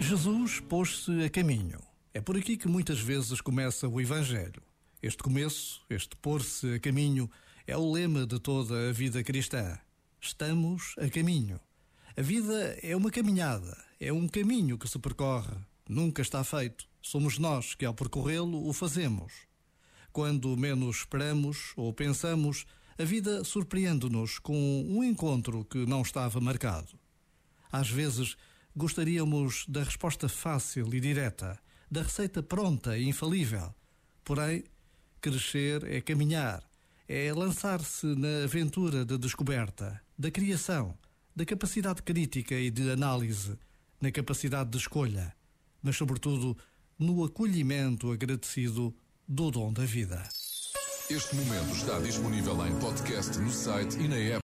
Jesus pôs-se a caminho. É por aqui que muitas vezes começa o Evangelho. Este começo, este pôr-se a caminho, é o lema de toda a vida cristã. Estamos a caminho. A vida é uma caminhada, é um caminho que se percorre. Nunca está feito. Somos nós que, ao percorrê-lo, o fazemos. Quando menos esperamos ou pensamos, a vida surpreende-nos com um encontro que não estava marcado. Às vezes, gostaríamos da resposta fácil e direta, da receita pronta e infalível. Porém, crescer é caminhar, é lançar-se na aventura da descoberta, da criação, da capacidade crítica e de análise, na capacidade de escolha, mas, sobretudo, no acolhimento agradecido do dom da vida. Este momento está disponível em podcast no site e na app.